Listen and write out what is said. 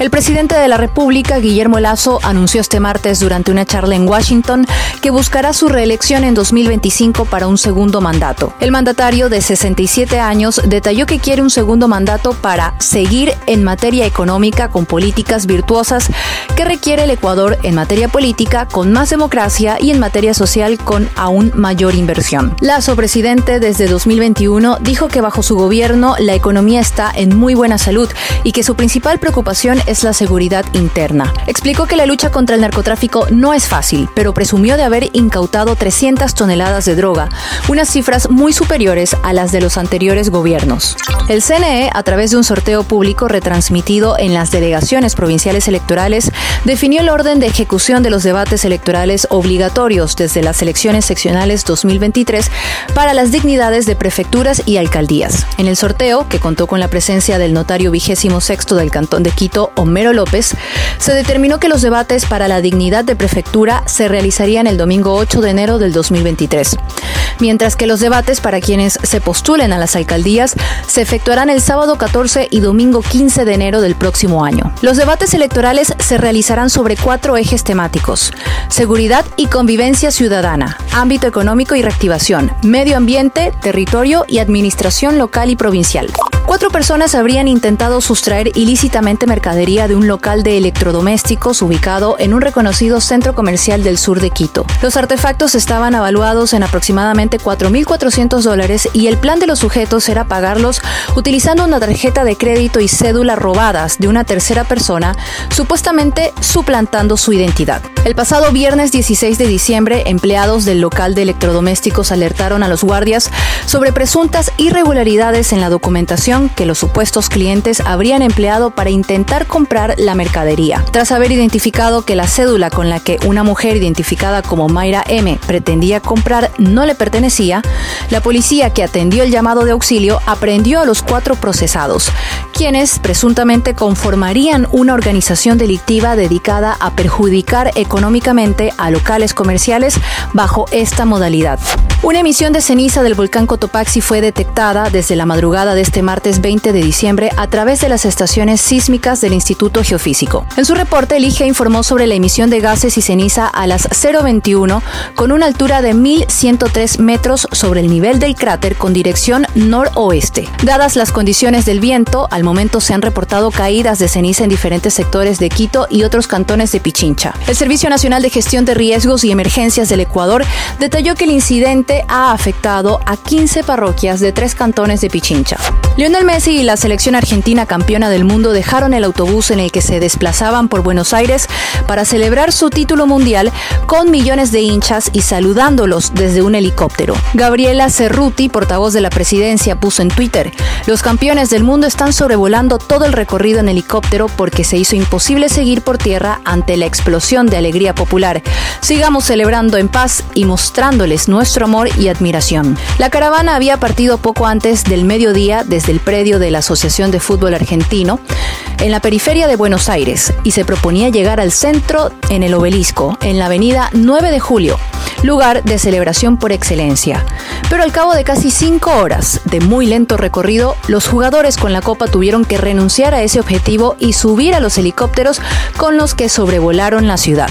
El presidente de la República, Guillermo Lazo, anunció este martes durante una charla en Washington que buscará su reelección en 2025 para un segundo mandato. El mandatario de 67 años detalló que quiere un segundo mandato para seguir en materia económica con políticas virtuosas que requiere el Ecuador en materia política con más democracia y en materia social con aún mayor inversión. Lazo, presidente desde 2021, dijo que bajo su gobierno la economía está en muy buena salud y que su principal preocupación es la seguridad interna. Explicó que la lucha contra el narcotráfico no es fácil, pero presumió de haber incautado 300 toneladas de droga, unas cifras muy superiores a las de los anteriores gobiernos. El CNE, a través de un sorteo público retransmitido en las delegaciones provinciales electorales, definió el orden de ejecución de los debates electorales obligatorios desde las elecciones seccionales 2023 para las dignidades de prefecturas y alcaldías. En el sorteo, que contó con la presencia del notario vigésimo sexto del Cantón de Quito, Homero López, se determinó que los debates para la dignidad de prefectura se realizarían el domingo 8 de enero del 2023, mientras que los debates para quienes se postulen a las alcaldías se efectuarán el sábado 14 y domingo 15 de enero del próximo año. Los debates electorales se realizarán sobre cuatro ejes temáticos, seguridad y convivencia ciudadana, ámbito económico y reactivación, medio ambiente, territorio y administración local y provincial. Cuatro personas habrían intentado sustraer ilícitamente mercadería de un local de electrodomésticos ubicado en un reconocido centro comercial del sur de Quito. Los artefactos estaban avaluados en aproximadamente 4.400 dólares y el plan de los sujetos era pagarlos utilizando una tarjeta de crédito y cédula robadas de una tercera persona, supuestamente suplantando su identidad. El pasado viernes 16 de diciembre, empleados del local de electrodomésticos alertaron a los guardias sobre presuntas irregularidades en la documentación que los supuestos clientes habrían empleado para intentar comprar la mercadería. Tras haber identificado que la cédula con la que una mujer identificada como Mayra M pretendía comprar no le pertenecía, la policía que atendió el llamado de auxilio aprendió a los cuatro procesados, quienes presuntamente conformarían una organización delictiva dedicada a perjudicar económicamente a locales comerciales bajo esta modalidad. Una emisión de ceniza del volcán Cotopaxi fue detectada desde la madrugada de este martes 20 de diciembre a través de las estaciones sísmicas del Instituto Geofísico. En su reporte, el IGE informó sobre la emisión de gases y ceniza a las 021 con una altura de 1103 metros sobre el nivel del cráter con dirección noroeste. Dadas las condiciones del viento, al momento se han reportado caídas de ceniza en diferentes sectores de Quito y otros cantones de Pichincha. El Servicio Nacional de Gestión de Riesgos y Emergencias del Ecuador detalló que el incidente ha afectado a 15 parroquias de tres cantones de Pichincha. Messi y la selección argentina campeona del mundo dejaron el autobús en el que se desplazaban por Buenos Aires para celebrar su título mundial con millones de hinchas y saludándolos desde un helicóptero. Gabriela Cerruti, portavoz de la presidencia, puso en Twitter, los campeones del mundo están sobrevolando todo el recorrido en helicóptero porque se hizo imposible seguir por tierra ante la explosión de alegría popular. Sigamos celebrando en paz y mostrándoles nuestro amor y admiración. La caravana había partido poco antes del mediodía desde el predio de la Asociación de Fútbol Argentino en la periferia de Buenos Aires y se proponía llegar al centro en el obelisco, en la avenida 9 de Julio, lugar de celebración por excelencia. Pero al cabo de casi cinco horas de muy lento recorrido, los jugadores con la copa tuvieron que renunciar a ese objetivo y subir a los helicópteros con los que sobrevolaron la ciudad.